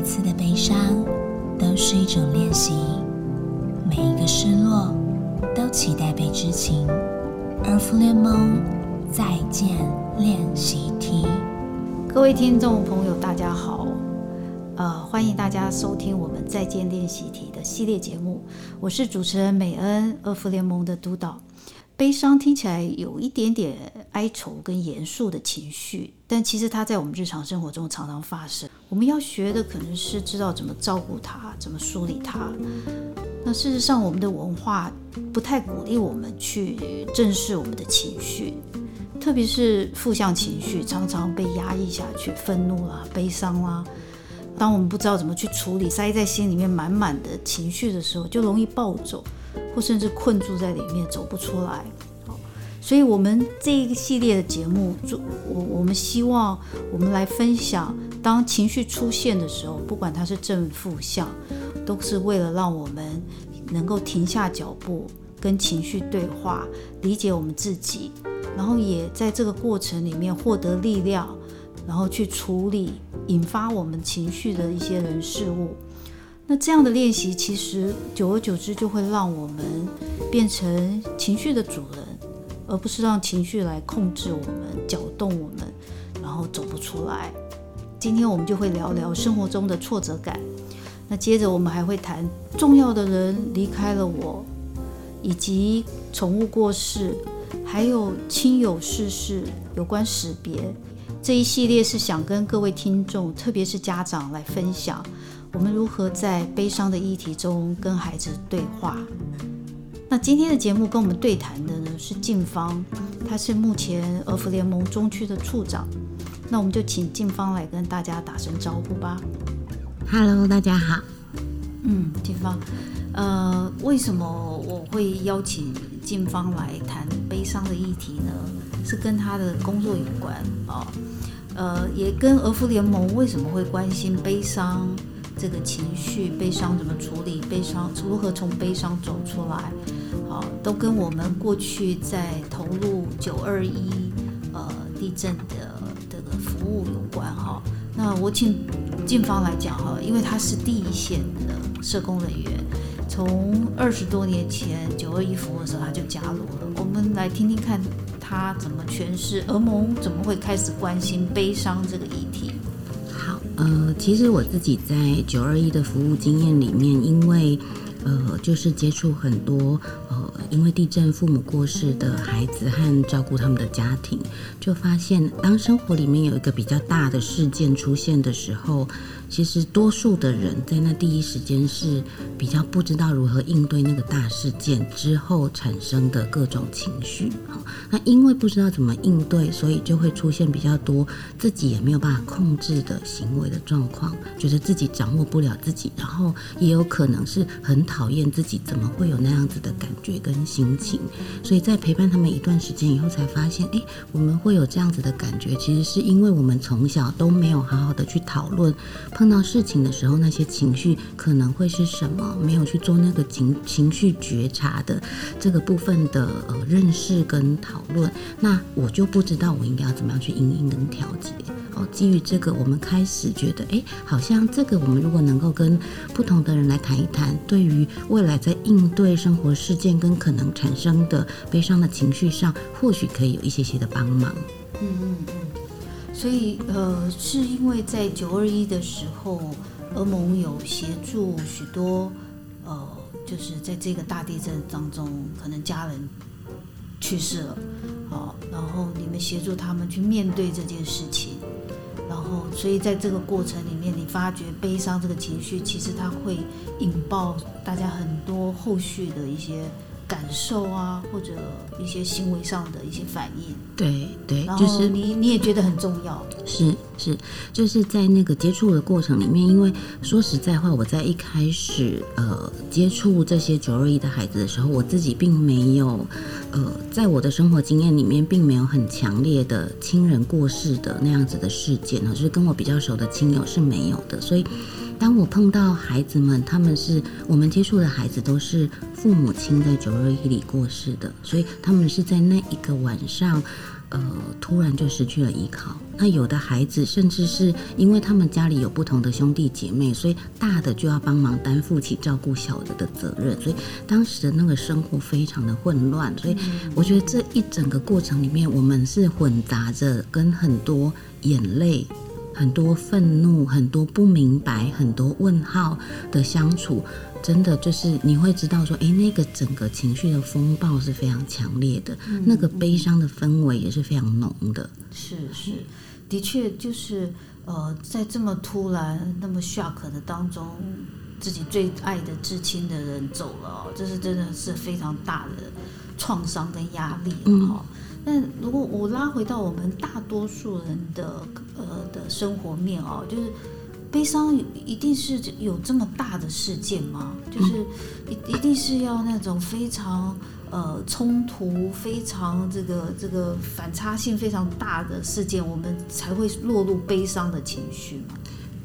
一次的悲伤都是一种练习，每一个失落都期待被知情。而福联盟再见练习题，各位听众朋友，大家好，呃，欢迎大家收听我们再见练习题的系列节目，我是主持人美恩，二福联盟的督导。悲伤听起来有一点点哀愁跟严肃的情绪，但其实它在我们日常生活中常常发生。我们要学的可能是知道怎么照顾它，怎么梳理它。那事实上，我们的文化不太鼓励我们去正视我们的情绪，特别是负向情绪常常被压抑下去，愤怒啦、悲伤啦。当我们不知道怎么去处理，塞在心里面满满的情绪的时候，就容易暴走。或甚至困住在里面走不出来，好，所以我们这一个系列的节目，我我们希望我们来分享，当情绪出现的时候，不管它是正负向，都是为了让我们能够停下脚步，跟情绪对话，理解我们自己，然后也在这个过程里面获得力量，然后去处理引发我们情绪的一些人事物。那这样的练习，其实久而久之就会让我们变成情绪的主人，而不是让情绪来控制我们、搅动我们，然后走不出来。今天我们就会聊聊生活中的挫折感。那接着我们还会谈重要的人离开了我，以及宠物过世，还有亲友逝世有关识别这一系列是想跟各位听众，特别是家长来分享。我们如何在悲伤的议题中跟孩子对话？那今天的节目跟我们对谈的呢是静芳，她是目前儿福联盟中区的处长。那我们就请静芳来跟大家打声招呼吧。Hello，大家好。嗯，静芳，呃，为什么我会邀请静芳来谈悲伤的议题呢？是跟她的工作有关啊。呃，也跟俄福联盟为什么会关心悲伤？这个情绪，悲伤怎么处理？悲伤如何从悲伤走出来？好，都跟我们过去在投入九二一呃地震的。那我请静芳来讲哈，因为她是第一线的社工人员，从二十多年前九二一服务的时候她就加入了。我们来听听看她怎么诠释，俄盟怎么会开始关心悲伤这个议题。好呃，其实我自己在九二一的服务经验里面，因为呃，就是接触很多呃，因为地震父母过世的孩子和照顾他们的家庭，就发现当生活里面有一个比较大的事件出现的时候。其实多数的人在那第一时间是比较不知道如何应对那个大事件之后产生的各种情绪。好，那因为不知道怎么应对，所以就会出现比较多自己也没有办法控制的行为的状况，觉得自己掌握不了自己，然后也有可能是很讨厌自己怎么会有那样子的感觉跟心情。所以在陪伴他们一段时间以后，才发现，哎，我们会有这样子的感觉，其实是因为我们从小都没有好好的去讨论。碰到事情的时候，那些情绪可能会是什么？没有去做那个情情绪觉察的这个部分的呃认识跟讨论，那我就不知道我应该要怎么样去应应跟调节。基于这个，我们开始觉得，哎，好像这个我们如果能够跟不同的人来谈一谈，对于未来在应对生活事件跟可能产生的悲伤的情绪上，或许可以有一些些的帮忙。嗯嗯嗯。所以，呃，是因为在九二一的时候，欧盟有协助许多，呃，就是在这个大地震当中，可能家人去世了，好，然后你们协助他们去面对这件事情，然后，所以在这个过程里面，你发觉悲伤这个情绪，其实它会引爆大家很多后续的一些。感受啊，或者一些行为上的一些反应，对对，就是你你也觉得很重要，是是，就是在那个接触的过程里面，因为说实在话，我在一开始呃接触这些九二一的孩子的时候，我自己并没有呃在我的生活经验里面，并没有很强烈的亲人过世的那样子的事件呢，就是跟我比较熟的亲友是没有的，所以。当我碰到孩子们，他们是我们接触的孩子，都是父母亲在九二一里过世的，所以他们是在那一个晚上，呃，突然就失去了依靠。那有的孩子，甚至是因为他们家里有不同的兄弟姐妹，所以大的就要帮忙担负起照顾小的的责任，所以当时的那个生活非常的混乱。所以我觉得这一整个过程里面，我们是混杂着跟很多眼泪、很多愤怒、很多不明白、很多问号的相处。真的就是你会知道说，哎，那个整个情绪的风暴是非常强烈的，那个悲伤的氛围也是非常浓的。是是，的确就是呃，在这么突然、那么 shock 的当中，自己最爱的至亲的人走了，这是真的是非常大的创伤跟压力哈。那如果我拉回到我们大多数人的呃的生活面哦，就是。悲伤一定是有这么大的事件吗？就是一一定是要那种非常呃冲突、非常这个这个反差性非常大的事件，我们才会落入悲伤的情绪吗？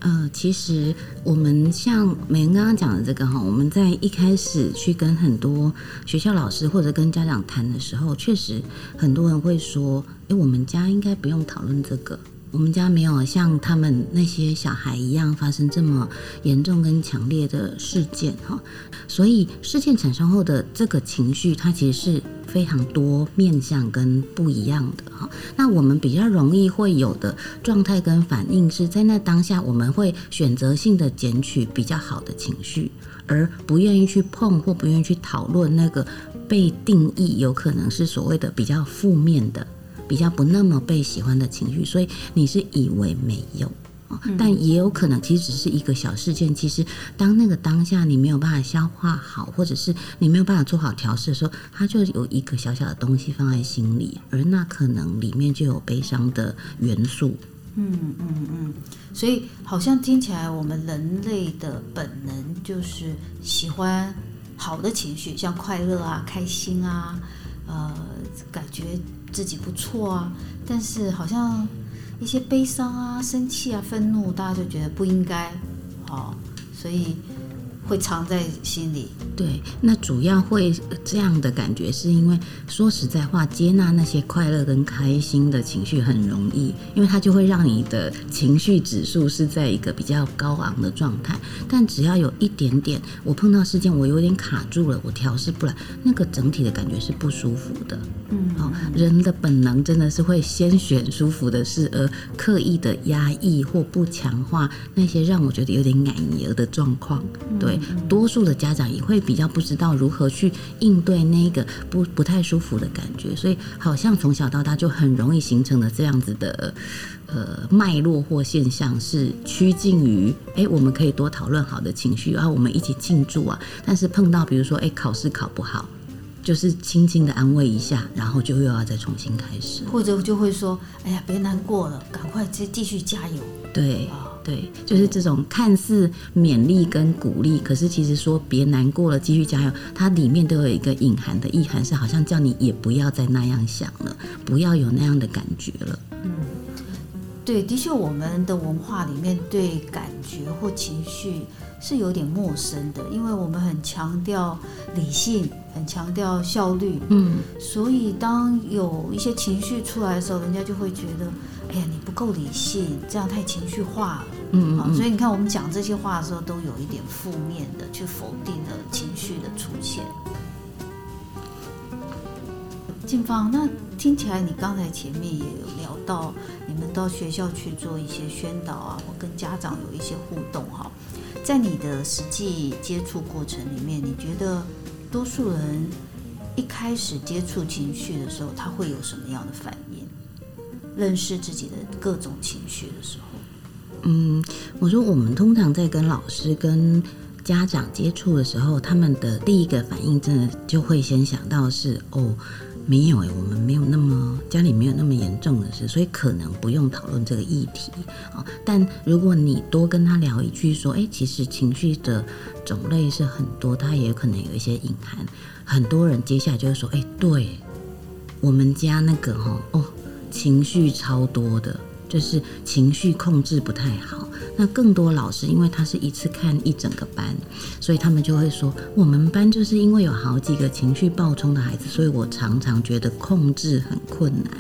呃，其实我们像美恩刚刚讲的这个哈，我们在一开始去跟很多学校老师或者跟家长谈的时候，确实很多人会说：“哎，我们家应该不用讨论这个。”我们家没有像他们那些小孩一样发生这么严重跟强烈的事件哈，所以事件产生后的这个情绪，它其实是非常多面向跟不一样的哈。那我们比较容易会有的状态跟反应，是在那当下我们会选择性的捡取比较好的情绪，而不愿意去碰或不愿意去讨论那个被定义有可能是所谓的比较负面的。比较不那么被喜欢的情绪，所以你是以为没有啊？但也有可能其实只是一个小事件。其实当那个当下你没有办法消化好，或者是你没有办法做好调试的时候，它就有一个小小的东西放在心里，而那可能里面就有悲伤的元素。嗯嗯嗯，所以好像听起来我们人类的本能就是喜欢好的情绪，像快乐啊、开心啊，呃，感觉。自己不错啊，但是好像一些悲伤啊、生气啊、愤怒，大家就觉得不应该，好，所以。会藏在心里，对，那主要会这样的感觉，是因为说实在话，接纳那些快乐跟开心的情绪很容易，因为它就会让你的情绪指数是在一个比较高昂的状态。但只要有一点点，我碰到事件，我有点卡住了，我调试不来，那个整体的感觉是不舒服的。嗯，好，人的本能真的是会先选舒服的事，而刻意的压抑或不强化那些让我觉得有点难言的状况。对。多数的家长也会比较不知道如何去应对那个不不太舒服的感觉，所以好像从小到大就很容易形成了这样子的呃脉络或现象，是趋近于哎，我们可以多讨论好的情绪啊，我们一起庆祝啊。但是碰到比如说哎考试考不好，就是轻轻的安慰一下，然后就又要再重新开始，或者就会说哎呀别难过了，赶快再继续加油。对。对，就是这种看似勉励跟鼓励，可是其实说别难过了，继续加油，它里面都有一个隐含的意涵，是好像叫你也不要再那样想了，不要有那样的感觉了。嗯，对，的确，我们的文化里面对感觉或情绪是有点陌生的，因为我们很强调理性，很强调效率。嗯，所以当有一些情绪出来的时候，人家就会觉得。哎呀，你不够理性，这样太情绪化了。嗯嗯。所以你看，我们讲这些话的时候，都有一点负面的，去否定了情绪的出现。静芳，那听起来你刚才前面也有聊到，你们到学校去做一些宣导啊，或跟家长有一些互动哈。在你的实际接触过程里面，你觉得多数人一开始接触情绪的时候，他会有什么样的反应？认识自己的各种情绪的时候，嗯，我说我们通常在跟老师、跟家长接触的时候，他们的第一个反应，真的就会先想到是哦，没有哎，我们没有那么家里没有那么严重的事，所以可能不用讨论这个议题啊。但如果你多跟他聊一句，说哎，其实情绪的种类是很多，他也可能有一些隐含。很多人接下来就会说，哎，对我们家那个哈哦。情绪超多的，就是情绪控制不太好。那更多老师，因为他是一次看一整个班，所以他们就会说，我们班就是因为有好几个情绪暴冲的孩子，所以我常常觉得控制很困难。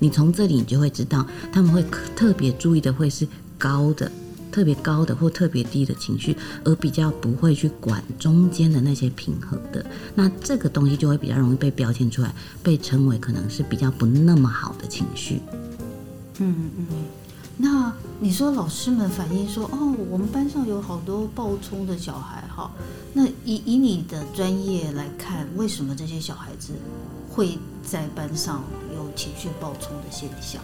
你从这里你就会知道，他们会特别注意的会是高的。特别高的或特别低的情绪，而比较不会去管中间的那些平衡的，那这个东西就会比较容易被标签出来，被称为可能是比较不那么好的情绪。嗯嗯，那你说老师们反映说，哦，我们班上有好多暴冲的小孩，哈，那以以你的专业来看，为什么这些小孩子会在班上有情绪暴冲的现象？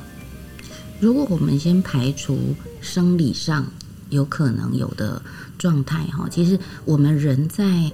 如果我们先排除生理上有可能有的状态哈，其实我们人在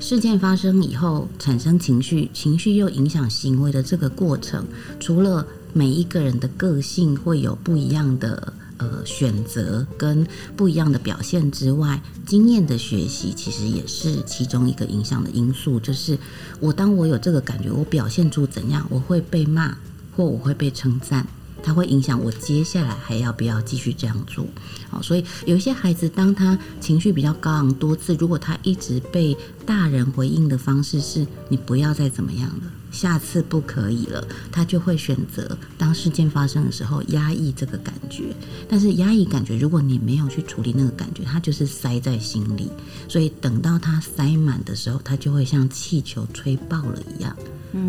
事件发生以后产生情绪，情绪又影响行为的这个过程，除了每一个人的个性会有不一样的呃选择跟不一样的表现之外，经验的学习其实也是其中一个影响的因素。就是我当我有这个感觉，我表现出怎样，我会被骂或我会被称赞。它会影响我接下来还要不要继续这样做，好，所以有一些孩子，当他情绪比较高昂多次，如果他一直被大人回应的方式是“你不要再怎么样了，下次不可以了”，他就会选择当事件发生的时候压抑这个感觉。但是压抑感觉，如果你没有去处理那个感觉，它就是塞在心里，所以等到它塞满的时候，它就会像气球吹爆了一样。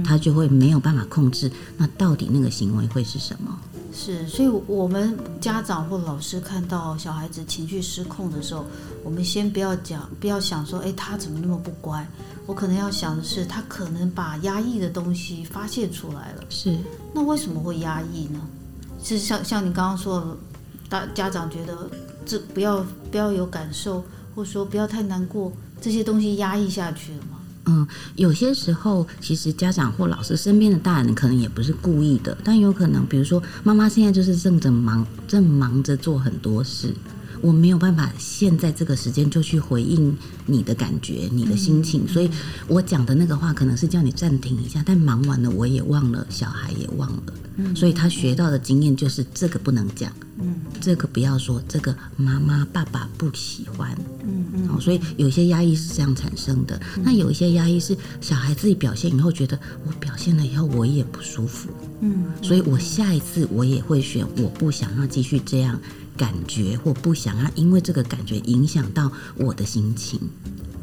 他就会没有办法控制，那到底那个行为会是什么？是，所以我们家长或老师看到小孩子情绪失控的时候，我们先不要讲，不要想说，哎，他怎么那么不乖？我可能要想的是，他可能把压抑的东西发泄出来了。是，那为什么会压抑呢？是像像你刚刚说，大家长觉得这不要不要有感受，或者说不要太难过，这些东西压抑下去了吗？嗯，有些时候其实家长或老师身边的大人可能也不是故意的，但有可能，比如说妈妈现在就是正着忙，正忙着做很多事。我没有办法现在这个时间就去回应你的感觉、你的心情，所以我讲的那个话可能是叫你暂停一下。但忙完了，我也忘了，小孩也忘了，所以他学到的经验就是这个不能讲，嗯，这个不要说，这个妈妈爸爸不喜欢，嗯嗯，所以有些压抑是这样产生的。那有一些压抑是小孩自己表现以后觉得我表现了以后我也不舒服，嗯，所以我下一次我也会选我不想要继续这样。感觉或不想要，因为这个感觉影响到我的心情。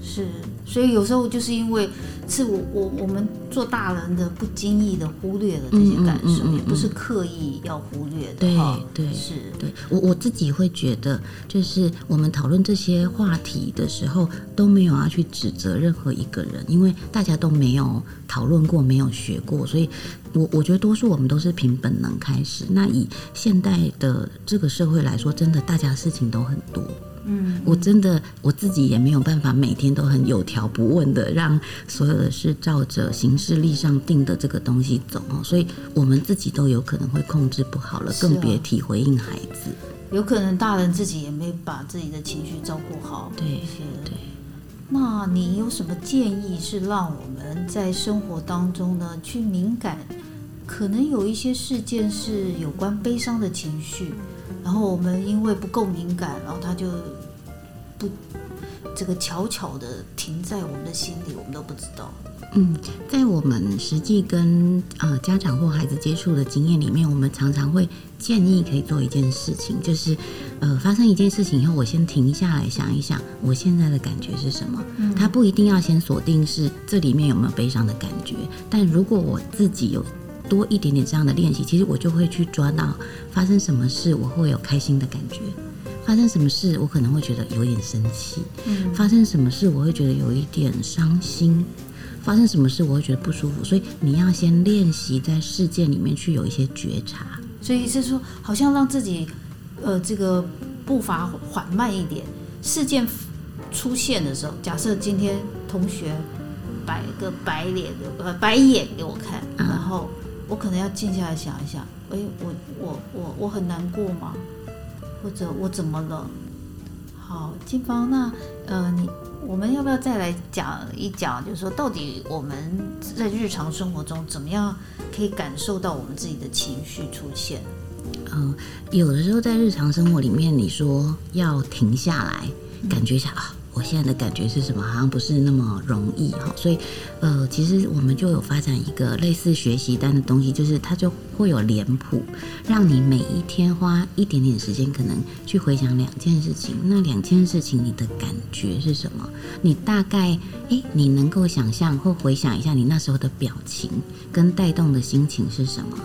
是，所以有时候就是因为是我我我们做大人的不经意的忽略了这些感受，也不是刻意要忽略的。对对是，对我我自己会觉得，就是我们讨论这些话题的时候，都没有要去指责任何一个人，因为大家都没有讨论过，没有学过，所以我我觉得多数我们都是凭本能开始。那以现代的这个社会来说，真的大家事情都很多。嗯，我真的我自己也没有办法每天都很有条不紊的让所有的事照着行事历上定的这个东西走哦，所以我们自己都有可能会控制不好了，更别提回应孩子。有可能大人自己也没把自己的情绪照顾好。对对。那你有什么建议是让我们在生活当中呢去敏感？可能有一些事件是有关悲伤的情绪。然后我们因为不够敏感，然后他就不这个悄悄的停在我们的心里，我们都不知道。嗯，在我们实际跟呃家长或孩子接触的经验里面，我们常常会建议可以做一件事情，就是呃发生一件事情以后，我先停下来想一想，我现在的感觉是什么。嗯他不一定要先锁定是这里面有没有悲伤的感觉，但如果我自己有。多一点点这样的练习，其实我就会去抓到发生什么事我会有开心的感觉，发生什么事我可能会觉得有点生气，嗯，发生什么事我会觉得有一点伤心，发生什么事我会觉得不舒服。所以你要先练习在事件里面去有一些觉察。所以是说，好像让自己呃这个步伐缓慢一点。事件出现的时候，假设今天同学摆个白脸呃白眼给我看，然后。我可能要静下来想一想，哎，我我我我很难过吗？或者我怎么了？好，金芳，那呃，你我们要不要再来讲一讲？就是说，到底我们在日常生活中怎么样可以感受到我们自己的情绪出现？嗯，有的时候在日常生活里面，你说要停下来，感觉一下啊，我现在的感觉是什么？好像不是那么容易哈。所以，呃，其实我们就有发展一个类似学习单的东西，就是它就会有脸谱，让你每一天花一点点时间，可能去回想两件事情。那两件事情你的感觉是什么？你大概诶，你能够想象或回想一下你那时候的表情跟带动的心情是什么？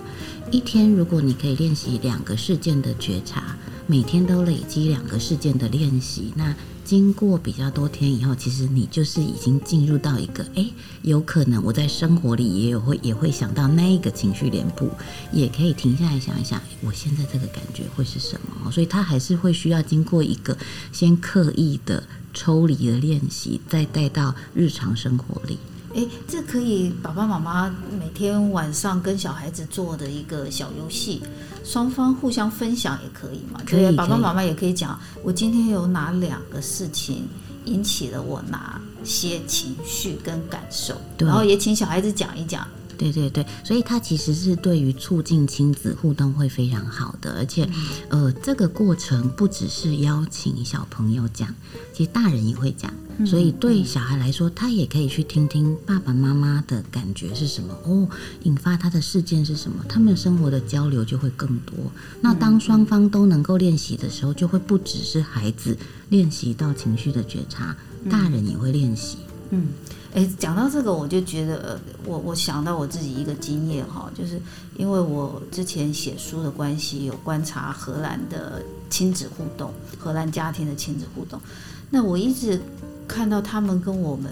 一天，如果你可以练习两个事件的觉察，每天都累积两个事件的练习，那经过比较多天以后，其实你就是已经进入到一个，哎，有可能我在生活里也有会也会想到那一个情绪脸部，也可以停下来想一想，我现在这个感觉会是什么？所以它还是会需要经过一个先刻意的抽离的练习，再带到日常生活里。哎，这可以爸爸妈妈每天晚上跟小孩子做的一个小游戏，双方互相分享也可以嘛？可以，爸爸妈妈也可以讲，我今天有哪两个事情引起了我哪些情绪跟感受，然后也请小孩子讲一讲。对对对，所以它其实是对于促进亲子互动会非常好的，而且，呃，这个过程不只是邀请小朋友讲，其实大人也会讲，所以对小孩来说，他也可以去听听爸爸妈妈的感觉是什么哦，引发他的事件是什么，他们生活的交流就会更多。那当双方都能够练习的时候，就会不只是孩子练习到情绪的觉察，大人也会练习。嗯。哎，讲到这个，我就觉得，我我想到我自己一个经验哈，就是因为我之前写书的关系，有观察荷兰的亲子互动，荷兰家庭的亲子互动。那我一直看到他们跟我们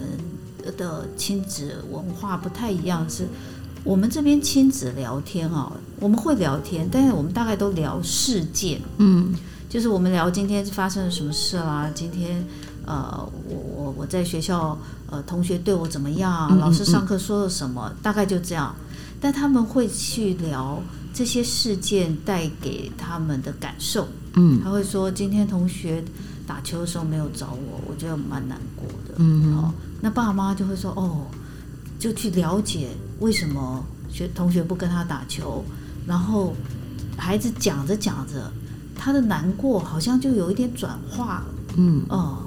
的亲子文化不太一样，是我们这边亲子聊天哦，我们会聊天，但是我们大概都聊事件，嗯，就是我们聊今天发生了什么事啦，今天。呃，我我我在学校，呃，同学对我怎么样？老师上课说了什么？大概就这样。但他们会去聊这些事件带给他们的感受。嗯，他会说今天同学打球的时候没有找我，我觉得蛮难过的。嗯，哦，那爸爸妈妈就会说哦，就去了解为什么学同学不跟他打球，然后孩子讲着讲着，他的难过好像就有一点转化了。嗯，哦。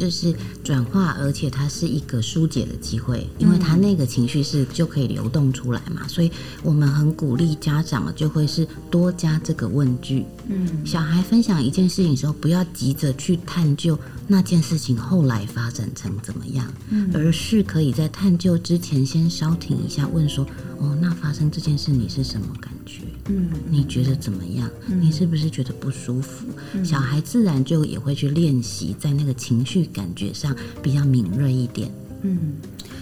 就是转化，而且它是一个疏解的机会，因为他那个情绪是就可以流动出来嘛，所以我们很鼓励家长就会是多加这个问句。嗯，小孩分享一件事情的时候，不要急着去探究那件事情后来发展成怎么样，嗯，而是可以在探究之前先稍停一下，问说：哦，那发生这件事你是什么感觉？嗯，你觉得怎么样？你是不是觉得不舒服？小孩自然就也会去练习在那个情绪。感觉上比较敏锐一点，嗯，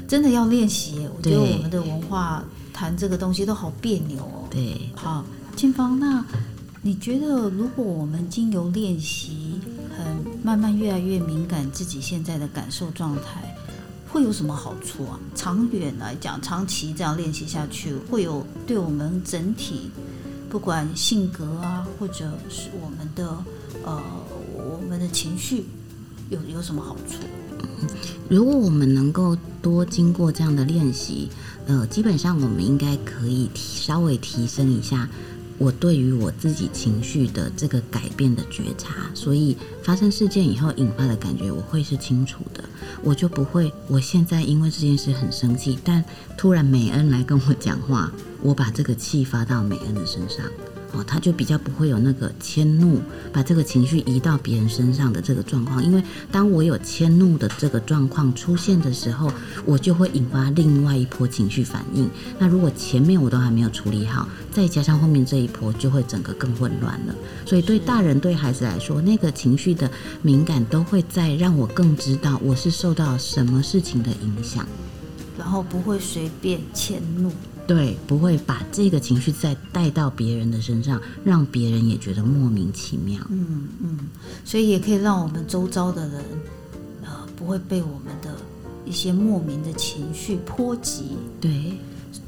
真的要练习。我觉得我们的文化谈这个东西都好别扭哦。对，好，金芳，那你觉得如果我们经由练习，很慢慢越来越敏感自己现在的感受状态，会有什么好处啊？长远来讲，长期这样练习下去，会有对我们整体，不管性格啊，或者是我们的呃我们的情绪。有有什么好处？如果我们能够多经过这样的练习，呃，基本上我们应该可以提稍微提升一下我对于我自己情绪的这个改变的觉察。所以发生事件以后引发的感觉，我会是清楚的，我就不会我现在因为这件事很生气，但突然美恩来跟我讲话，我把这个气发到美恩的身上。哦，他就比较不会有那个迁怒，把这个情绪移到别人身上的这个状况。因为当我有迁怒的这个状况出现的时候，我就会引发另外一波情绪反应。那如果前面我都还没有处理好，再加上后面这一波，就会整个更混乱了。所以对大人对孩子来说，那个情绪的敏感都会在让我更知道我是受到什么事情的影响，然后不会随便迁怒。对，不会把这个情绪再带到别人的身上，让别人也觉得莫名其妙。嗯嗯，所以也可以让我们周遭的人，呃，不会被我们的一些莫名的情绪波及。对，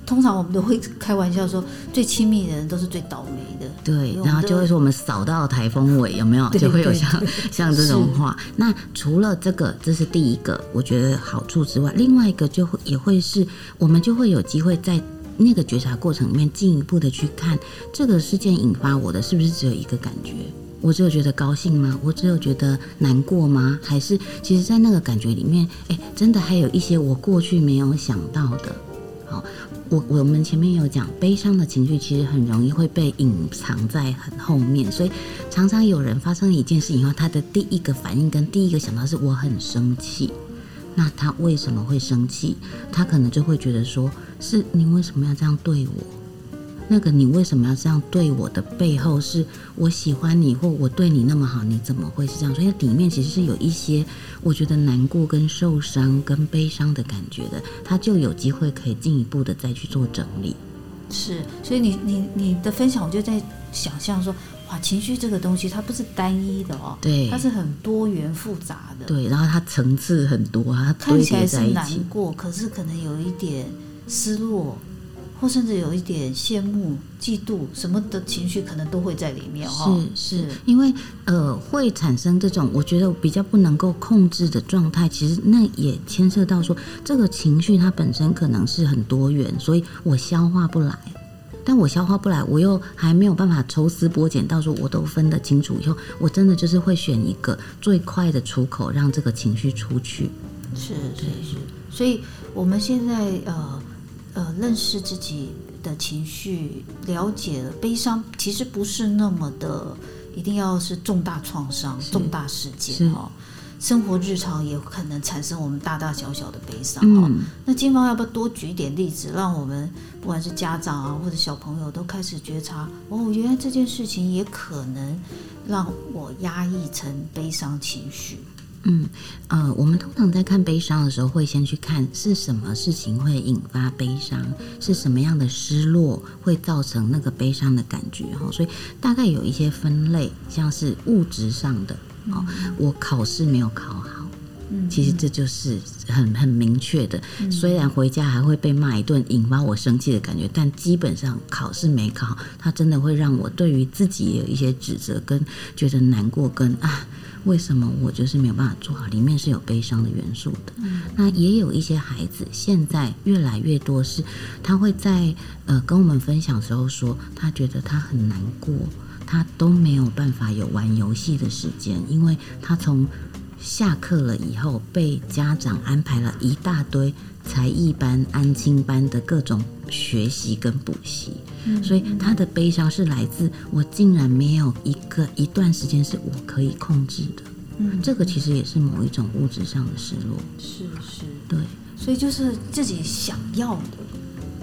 通常我们都会开玩笑说，最亲密的人都是最倒霉的。对，然后就会说我们扫到台风尾，有没有？就会有像 像这种话。那除了这个，这是第一个我觉得好处之外，另外一个就会也会是我们就会有机会在。那个觉察过程里面，进一步的去看这个事件引发我的是不是只有一个感觉？我只有觉得高兴吗？我只有觉得难过吗？还是其实，在那个感觉里面，哎，真的还有一些我过去没有想到的。好，我我们前面有讲，悲伤的情绪其实很容易会被隐藏在很后面，所以常常有人发生一件事以后，他的第一个反应跟第一个想到是我很生气。那他为什么会生气？他可能就会觉得说，是你为什么要这样对我？那个你为什么要这样对我的背后，是我喜欢你或我对你那么好，你怎么会是这样？所以里面其实是有一些我觉得难过、跟受伤、跟悲伤的感觉的，他就有机会可以进一步的再去做整理。是，所以你你你的分享，我就在想象说，哇，情绪这个东西它不是单一的哦，对，它是很多元复杂的，对，然后它层次很多，它看起来是难过，可是可能有一点失落。或甚至有一点羡慕、嫉妒什么的情绪，可能都会在里面哦。是是，因为呃，会产生这种我觉得比较不能够控制的状态。其实那也牵涉到说，这个情绪它本身可能是很多元，所以我消化不来。但我消化不来，我又还没有办法抽丝剥茧，到时候我都分得清楚以后，我真的就是会选一个最快的出口，让这个情绪出去。是是是，所以我们现在呃。呃，认识自己的情绪，了解了悲伤，其实不是那么的，一定要是重大创伤、重大事件哈。生活日常也可能产生我们大大小小的悲伤哈。那金芳要不要多举点例子，让我们不管是家长啊，或者小朋友都开始觉察哦，原来这件事情也可能让我压抑成悲伤情绪。嗯，呃，我们通常在看悲伤的时候，会先去看是什么事情会引发悲伤，是什么样的失落会造成那个悲伤的感觉哈。所以大概有一些分类，像是物质上的，哦，我考试没有考好，嗯，其实这就是很很明确的。虽然回家还会被骂一顿，引发我生气的感觉，但基本上考试没考好，它真的会让我对于自己有一些指责，跟觉得难过，跟啊。为什么我就是没有办法做好？里面是有悲伤的元素的。那也有一些孩子，现在越来越多是，他会在呃跟我们分享时候说，他觉得他很难过，他都没有办法有玩游戏的时间，因为他从下课了以后被家长安排了一大堆才艺班、安亲班的各种学习跟补习。所以他的悲伤是来自我竟然没有一个一段时间是我可以控制的，嗯，这个其实也是某一种物质上的失落，是是，对，所以就是自己想要的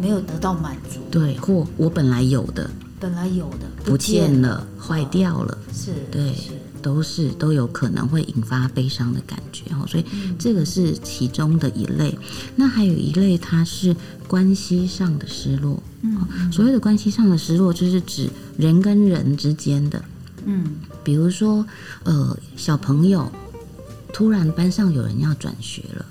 没有得到满足，对，或我本来有的本来有的不见了，坏掉了，是，对。都是都有可能会引发悲伤的感觉哦，所以这个是其中的一类。那还有一类，它是关系上的失落。嗯，所谓的关系上的失落，就是指人跟人之间的。嗯，比如说，呃，小朋友突然班上有人要转学了。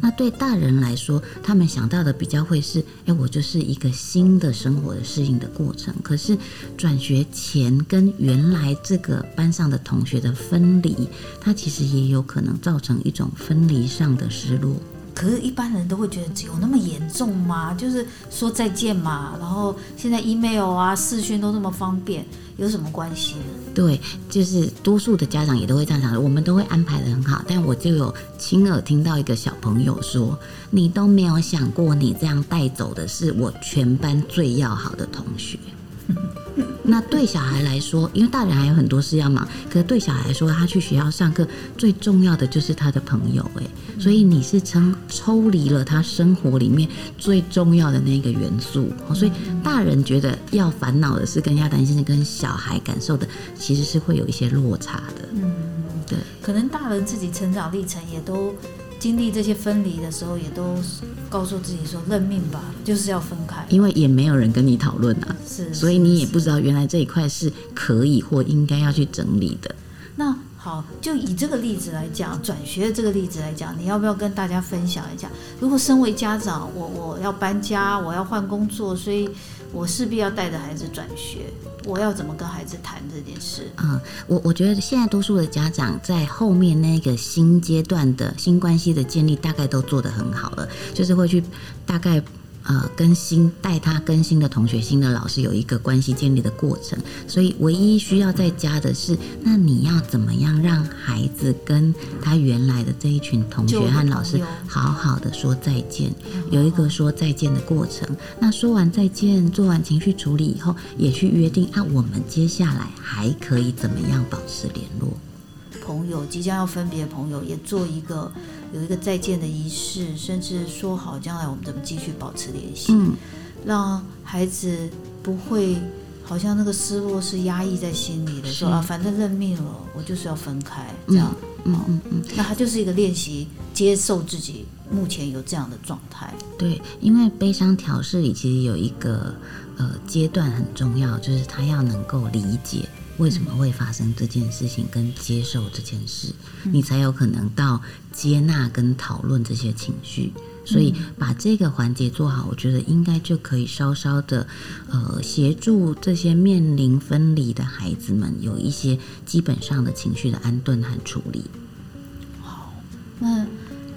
那对大人来说，他们想到的比较会是：哎，我就是一个新的生活的适应的过程。可是转学前跟原来这个班上的同学的分离，它其实也有可能造成一种分离上的失落。可是，一般人都会觉得只有那么严重吗？就是说再见嘛，然后现在 email 啊、视讯都那么方便。有什么关系？对，就是多数的家长也都会这样想，我们都会安排的很好。但我就有亲耳听到一个小朋友说：“你都没有想过，你这样带走的是我全班最要好的同学。” 那对小孩来说，因为大人还有很多事要忙，可是对小孩来说，他去学校上课最重要的就是他的朋友，哎，所以你是抽抽离了他生活里面最重要的那个元素，所以大人觉得要烦恼的是跟要担心的，跟小孩感受的其实是会有一些落差的。嗯，对，可能大人自己成长历程也都。经历这些分离的时候，也都告诉自己说认命吧，就是要分开。因为也没有人跟你讨论啊，是，所以你也不知道原来这一块是可以或应该要去整理的。那好，就以这个例子来讲，转学的这个例子来讲，你要不要跟大家分享一下？如果身为家长，我我要搬家，我要换工作，所以我势必要带着孩子转学。我要怎么跟孩子谈这件事？嗯，我我觉得现在多数的家长在后面那个新阶段的新关系的建立，大概都做得很好了，就是会去大概呃跟新带他跟新的同学、新的老师有一个关系建立的过程，所以唯一需要再加的是，那你要怎么样让孩子跟他原来的这一群同学和老师好好的说再见，有一个说再见的过程。那说完再见，做完情绪处理以后，也去约定啊，我们接下来还可以怎么样保持联络？朋友即将要分别，朋友也做一个有一个再见的仪式，甚至说好将来我们怎么继续保持联系，嗯。让孩子不会好像那个失落是压抑在心里的，说啊，反正认命了，我就是要分开这样。嗯嗯嗯，那他就是一个练习接受自己目前有这样的状态。对，因为悲伤调试里其实有一个呃阶段很重要，就是他要能够理解为什么会发生这件事情，跟接受这件事，你才有可能到接纳跟讨论这些情绪。所以把这个环节做好，我觉得应该就可以稍稍的，呃，协助这些面临分离的孩子们有一些基本上的情绪的安顿和处理。好，那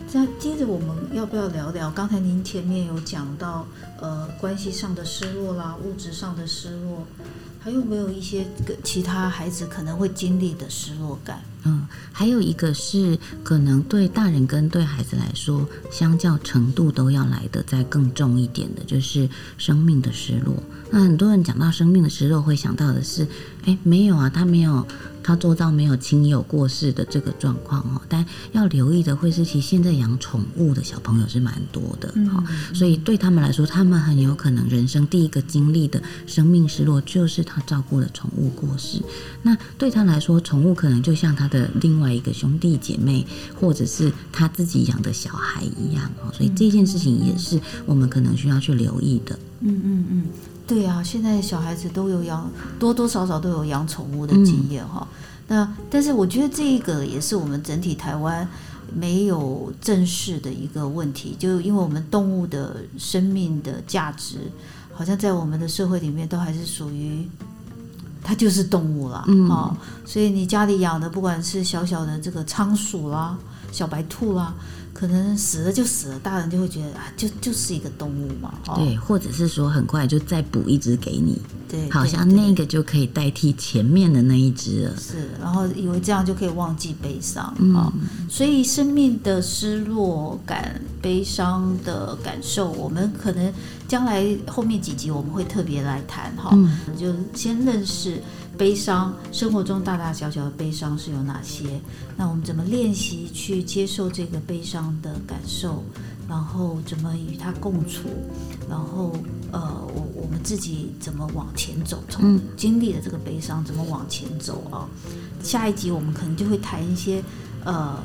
再接着我们要不要聊聊？刚才您前面有讲到，呃，关系上的失落啦，物质上的失落，还有没有一些个其他孩子可能会经历的失落感？嗯，还有一个是可能对大人跟对孩子来说，相较程度都要来的再更重一点的，就是生命的失落。那很多人讲到生命的失落，会想到的是，哎，没有啊，他没有，他做到没有亲友过世的这个状况哦。但要留意的会是，其实现在养宠物的小朋友是蛮多的哈、所以对他们来说，他们很有可能人生第一个经历的生命失落，就是他照顾的宠物过世。那对他来说，宠物可能就像他的另外一个兄弟姐妹，或者是他自己养的小孩一样哦。所以这件事情也是我们可能需要去留意的。嗯嗯嗯，对啊，现在小孩子都有养，多多少少都有养宠物的经验哈。那但是我觉得这个也是我们整体台湾没有正视的一个问题，就因为我们动物的生命的价值，好像在我们的社会里面都还是属于。它就是动物啦，嗯哦，所以你家里养的，不管是小小的这个仓鼠啦、小白兔啦，可能死了就死了，大人就会觉得啊，就就是一个动物嘛，哦，对，或者是说很快就再补一只给你，对，好像那个就可以代替前面的那一只了。是，然后以为这样就可以忘记悲伤啊、嗯。哦。所以生命的失落感、悲伤的感受，我们可能将来后面几集我们会特别来谈哈、嗯。就先认识悲伤，生活中大大小小的悲伤是有哪些？那我们怎么练习去接受这个悲伤的感受？然后怎么与它共处？然后呃，我我们自己怎么往前走？从嗯经历了这个悲伤，怎么往前走啊？下一集我们可能就会谈一些呃。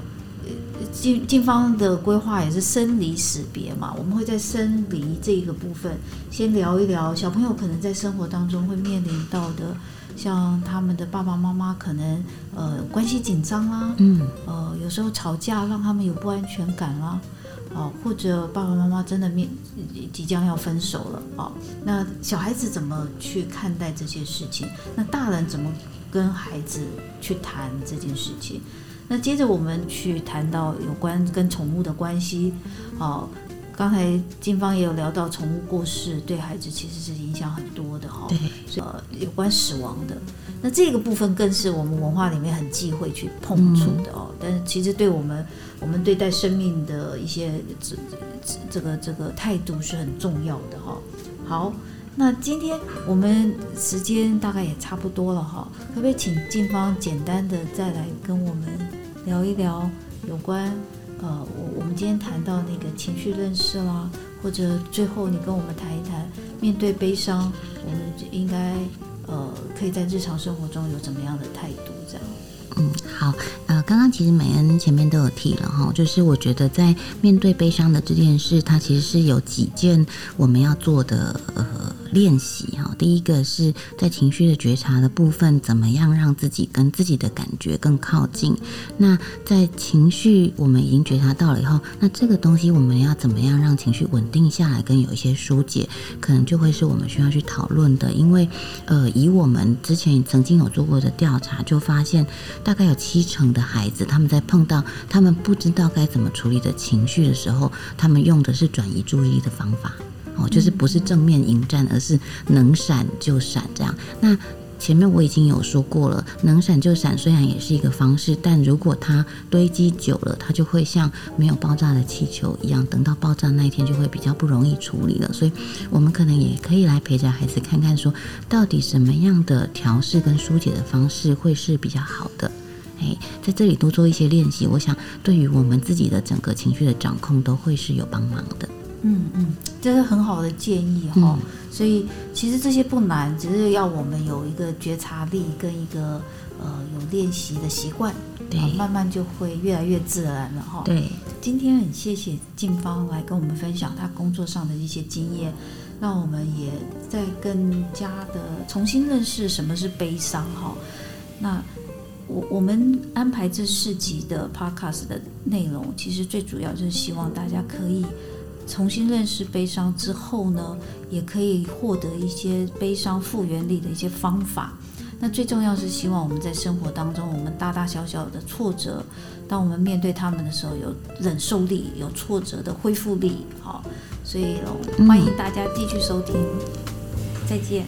呃进进方的规划也是生离死别嘛，我们会在生离这一个部分先聊一聊小朋友可能在生活当中会面临到的，像他们的爸爸妈妈可能呃关系紧张啦，嗯呃有时候吵架让他们有不安全感啦，哦、或者爸爸妈妈真的面即将要分手了哦，那小孩子怎么去看待这些事情？那大人怎么跟孩子去谈这件事情？那接着我们去谈到有关跟宠物的关系，哦，刚才金芳也有聊到宠物过世对孩子其实是影响很多的哈、对，呃，有关死亡的，那这个部分更是我们文化里面很忌讳去碰触的哦。但是其实对我们，我们对待生命的一些这这这个这个态度是很重要的哈、好，那今天我们时间大概也差不多了哈，可不可以请静芳简单的再来跟我们聊一聊有关呃，我我们今天谈到那个情绪认识啦，或者最后你跟我们谈一谈，面对悲伤，我们应该呃，可以在日常生活中有怎么样的态度？这样，嗯，好，呃，刚刚其实美恩前面都有提了哈，就是我觉得在面对悲伤的这件事，它其实是有几件我们要做的呃练习哈。第一个是在情绪的觉察的部分，怎么样让自己跟自己的感觉更靠近？那在情绪我们已经觉察到了以后，那这个东西我们要怎么样让情绪稳定下来，跟有一些疏解，可能就会是我们需要去讨论的。因为呃，以我们之前曾经有做过的调查，就发现大概有七成的孩子，他们在碰到他们不知道该怎么处理的情绪的时候，他们用的是转移注意力的方法。哦，就是不是正面迎战，而是能闪就闪这样。那前面我已经有说过了，能闪就闪，虽然也是一个方式，但如果它堆积久了，它就会像没有爆炸的气球一样，等到爆炸那一天就会比较不容易处理了。所以，我们可能也可以来陪着孩子看看，说到底什么样的调试跟疏解的方式会是比较好的。诶，在这里多做一些练习，我想对于我们自己的整个情绪的掌控都会是有帮忙的。嗯嗯，这是很好的建议哈。所以其实这些不难，只是要我们有一个觉察力跟一个呃有练习的习惯，对，慢慢就会越来越自然了哈。对，今天很谢谢静芳来跟我们分享她工作上的一些经验，让我们也在更加的重新认识什么是悲伤哈。那我我们安排这四集的 podcast 的内容，其实最主要就是希望大家可以。重新认识悲伤之后呢，也可以获得一些悲伤复原力的一些方法。那最重要是希望我们在生活当中，我们大大小小的挫折，当我们面对他们的时候，有忍受力，有挫折的恢复力。好，所以欢迎大家继续收听，再见。